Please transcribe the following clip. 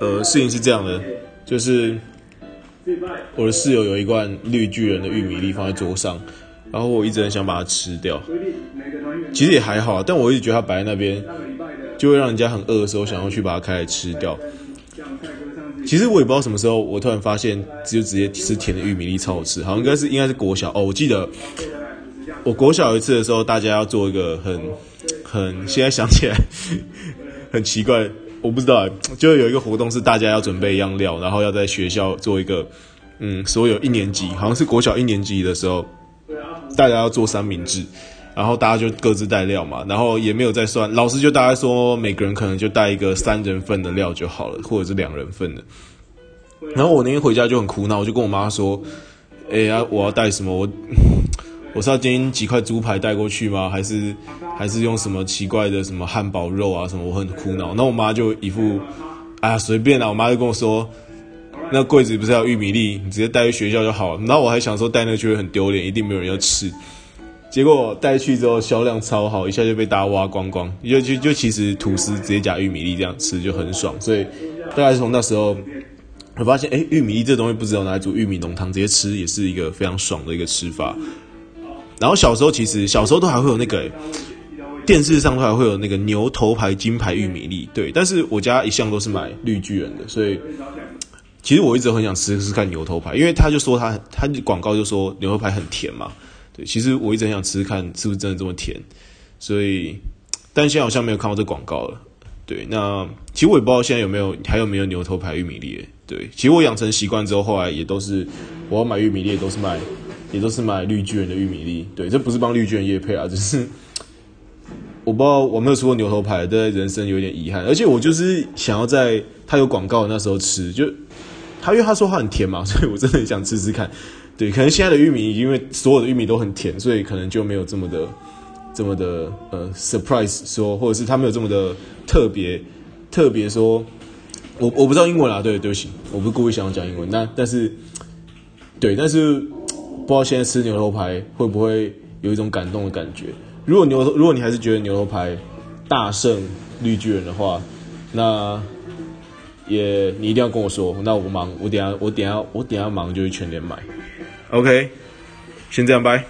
呃，事情是这样的，就是我的室友有一罐绿巨人的玉米粒放在桌上，然后我一直很想把它吃掉。其实也还好，但我一直觉得它摆在那边，就会让人家很饿的时候想要去把它开来吃掉。其实我也不知道什么时候，我突然发现，就直接吃甜的玉米粒超好吃，好像应该是应该是国小哦。我记得我国小一次的时候，大家要做一个很很，现在想起来 很奇怪。我不知道，就有一个活动是大家要准备一样料，然后要在学校做一个，嗯，所有一年级好像是国小一年级的时候，大家要做三明治，然后大家就各自带料嘛，然后也没有再算，老师就大概说每个人可能就带一个三人份的料就好了，或者是两人份的。然后我那天回家就很苦恼，我就跟我妈说，哎呀，我要带什么？我。我是要煎几块猪排带过去吗？还是还是用什么奇怪的什么汉堡肉啊什么？我很苦恼。那我妈就一副啊随便啦。我妈就跟我说，那柜子不是要玉米粒，你直接带去学校就好了。然后我还想说带那个就会很丢脸，一定没有人要吃。结果带去之后销量超好，一下就被大家挖光光。就就就其实吐司直接加玉米粒这样吃就很爽。所以大概是从那时候，我发现哎、玉米粒这东西不只有拿来煮玉米浓汤，直接吃也是一个非常爽的一个吃法。然后小时候其实小时候都还会有那个电视上都还会有那个牛头牌金牌玉米粒，对。但是我家一向都是买绿巨人的，所以其实我一直很想吃吃看牛头牌，因为他就说他他广告就说牛头牌很甜嘛，对。其实我一直很想吃吃看是不是真的这么甜，所以但现在好像没有看到这广告了，对。那其实我也不知道现在有没有还有没有牛头牌玉米粒，对。其实我养成习惯之后，后来也都是我要买玉米粒都是买。也都是买绿巨人的玉米粒，对，这不是帮绿巨人业配啊，只是我不知道我没有吃过牛头牌，对人生有点遗憾。而且我就是想要在他有广告的那时候吃，就他因为他说他很甜嘛，所以我真的很想吃吃看。对，可能现在的玉米因为所有的玉米都很甜，所以可能就没有这么的这么的呃 surprise 说，或者是他没有这么的特别特别说，我我不知道英文啦，对，对不起，我不是故意想要讲英文，那但是对，但是。不知道现在吃牛肉排会不会有一种感动的感觉？如果牛头，如果你还是觉得牛肉排大胜绿巨人的话，那也你一定要跟我说。那我忙，我等下我等下我等下忙就去全联买。OK，先这样，拜。